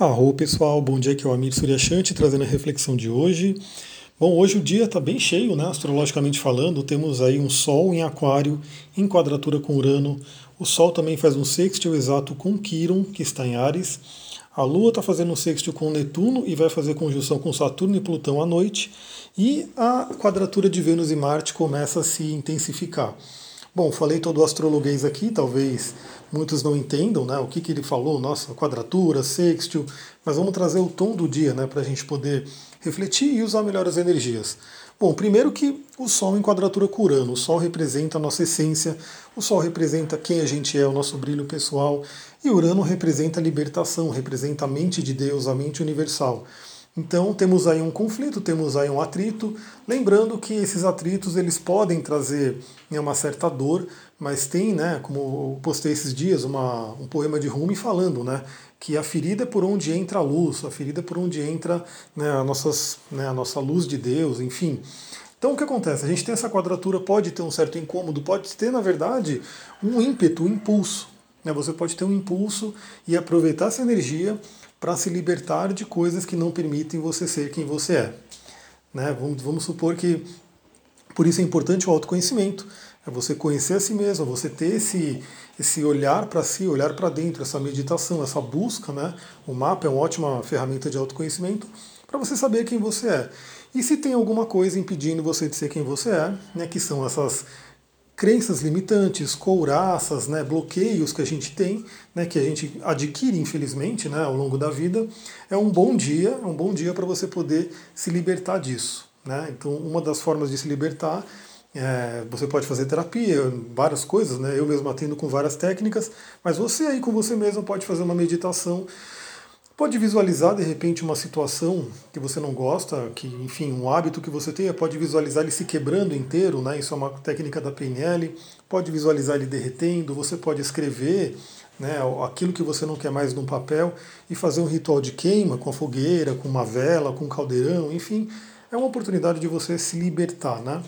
Arro pessoal, bom dia, aqui é o Amir Suryashanti trazendo a reflexão de hoje. Bom, hoje o dia está bem cheio, né, astrologicamente falando, temos aí um Sol em Aquário, em quadratura com Urano, o Sol também faz um sextil exato com Quiron, que está em Ares, a Lua está fazendo um sextil com Netuno e vai fazer conjunção com Saturno e Plutão à noite, e a quadratura de Vênus e Marte começa a se intensificar. Bom, falei todo o astrologuês aqui, talvez muitos não entendam né, o que, que ele falou, nossa, quadratura, sextil, mas vamos trazer o tom do dia né, para a gente poder refletir e usar melhor as energias. Bom, primeiro que o Sol em quadratura com Urano, o Sol representa a nossa essência, o Sol representa quem a gente é, o nosso brilho pessoal, e Urano representa a libertação, representa a mente de Deus, a mente universal. Então temos aí um conflito, temos aí um atrito, lembrando que esses atritos eles podem trazer né, uma certa dor, mas tem, né, como eu postei esses dias, uma, um poema de Rumi falando, né, que a ferida é por onde entra a luz, a ferida é por onde entra né, a, nossas, né, a nossa luz de Deus, enfim. Então o que acontece? A gente tem essa quadratura, pode ter um certo incômodo, pode ter, na verdade, um ímpeto, um impulso. Né? Você pode ter um impulso e aproveitar essa energia para se libertar de coisas que não permitem você ser quem você é. Né? Vamos, vamos supor que por isso é importante o autoconhecimento, é você conhecer a si mesmo, você ter esse, esse olhar para si, olhar para dentro, essa meditação, essa busca. Né? O mapa é uma ótima ferramenta de autoconhecimento para você saber quem você é. E se tem alguma coisa impedindo você de ser quem você é, né, que são essas crenças limitantes, couraças, né, bloqueios que a gente tem, né, que a gente adquire infelizmente né, ao longo da vida, é um bom dia, é um bom dia para você poder se libertar disso. Né? Então, uma das formas de se libertar é, você pode fazer terapia, várias coisas, né? Eu mesmo atendo com várias técnicas, mas você aí com você mesmo pode fazer uma meditação Pode visualizar de repente uma situação que você não gosta, que enfim, um hábito que você tenha, pode visualizar ele se quebrando inteiro, né? Isso é uma técnica da PNL. Pode visualizar ele derretendo, você pode escrever né, aquilo que você não quer mais num papel e fazer um ritual de queima com a fogueira, com uma vela, com um caldeirão, enfim, é uma oportunidade de você se libertar, né?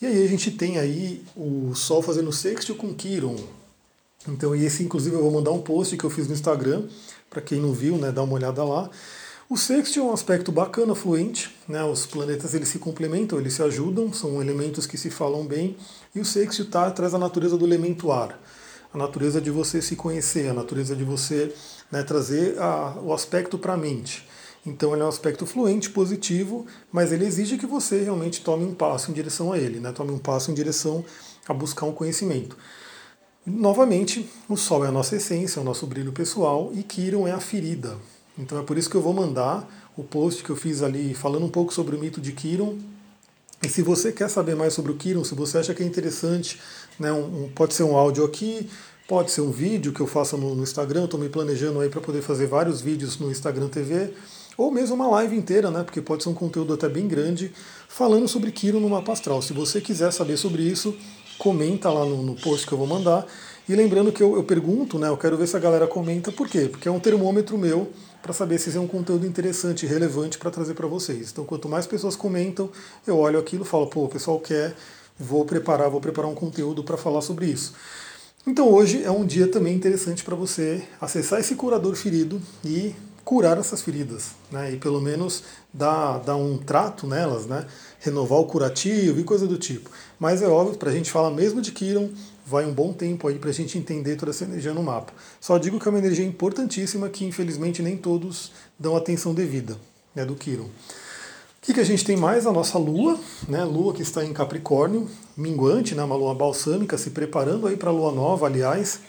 E aí a gente tem aí o Sol fazendo sexto com Quiron. Então, e esse inclusive eu vou mandar um post que eu fiz no Instagram para quem não viu, né, dá uma olhada lá. O sexto é um aspecto bacana, fluente, né, os planetas eles se complementam, eles se ajudam, são elementos que se falam bem, e o sexto tá, traz a natureza do elemento ar, a natureza de você se conhecer, a natureza de você né, trazer a, o aspecto para a mente. Então ele é um aspecto fluente, positivo, mas ele exige que você realmente tome um passo em direção a ele, né, tome um passo em direção a buscar um conhecimento. Novamente, o Sol é a nossa essência, é o nosso brilho pessoal e Kiron é a ferida. Então é por isso que eu vou mandar o post que eu fiz ali falando um pouco sobre o mito de Kiron. E se você quer saber mais sobre o Kiron, se você acha que é interessante, né, um, um, pode ser um áudio aqui, pode ser um vídeo que eu faça no, no Instagram, estou me planejando aí para poder fazer vários vídeos no Instagram TV, ou mesmo uma live inteira, né, porque pode ser um conteúdo até bem grande, falando sobre Kiron no mapa astral. Se você quiser saber sobre isso, comenta lá no, no post que eu vou mandar. E lembrando que eu, eu, pergunto, né? Eu quero ver se a galera comenta, por quê? Porque é um termômetro meu para saber se isso é um conteúdo interessante e relevante para trazer para vocês. Então, quanto mais pessoas comentam, eu olho aquilo e falo, pô, o pessoal quer, vou preparar, vou preparar um conteúdo para falar sobre isso. Então, hoje é um dia também interessante para você acessar esse curador ferido e curar essas feridas, né? E pelo menos dar, dar um trato nelas, né? Renovar o curativo e coisa do tipo. Mas é óbvio, para a gente falar mesmo de Kiron, vai um bom tempo aí para a gente entender toda essa energia no mapa. Só digo que é uma energia importantíssima que infelizmente nem todos dão atenção devida, né? Do Kiron. O que, que a gente tem mais? A nossa Lua, né? Lua que está em Capricórnio, minguante, né? Uma Lua balsâmica, se preparando aí para a Lua Nova, aliás.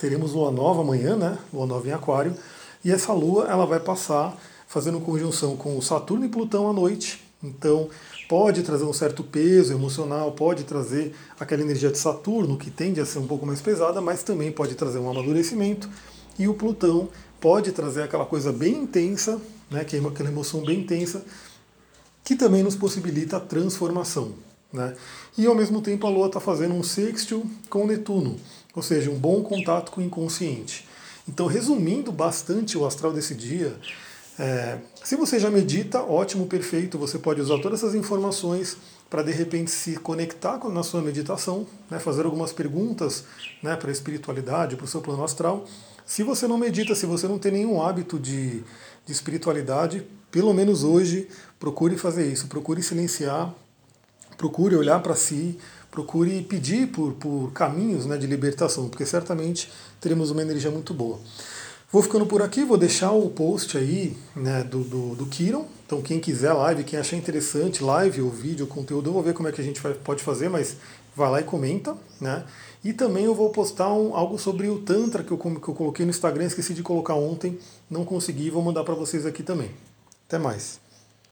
Teremos Lua Nova amanhã, né? Lua Nova em Aquário. E essa Lua ela vai passar fazendo conjunção com o Saturno e Plutão à noite. Então pode trazer um certo peso emocional, pode trazer aquela energia de Saturno que tende a ser um pouco mais pesada, mas também pode trazer um amadurecimento. E o Plutão pode trazer aquela coisa bem intensa, né, que é aquela emoção bem intensa, que também nos possibilita a transformação. Né? E ao mesmo tempo a Lua está fazendo um sextil com Netuno, ou seja, um bom contato com o inconsciente. Então, resumindo bastante o astral desse dia, é, se você já medita, ótimo, perfeito, você pode usar todas essas informações para de repente se conectar na sua meditação, né, fazer algumas perguntas né, para a espiritualidade, para o seu plano astral. Se você não medita, se você não tem nenhum hábito de, de espiritualidade, pelo menos hoje, procure fazer isso, procure silenciar, procure olhar para si, procure pedir por, por caminhos né, de libertação, porque certamente teremos uma energia muito boa. Vou ficando por aqui, vou deixar o post aí né, do, do, do Kiron. Então, quem quiser live, quem achar interessante, live ou vídeo, conteúdo, eu vou ver como é que a gente vai, pode fazer, mas vai lá e comenta. Né? E também eu vou postar um, algo sobre o Tantra que eu, que eu coloquei no Instagram, esqueci de colocar ontem, não consegui, vou mandar para vocês aqui também. Até mais.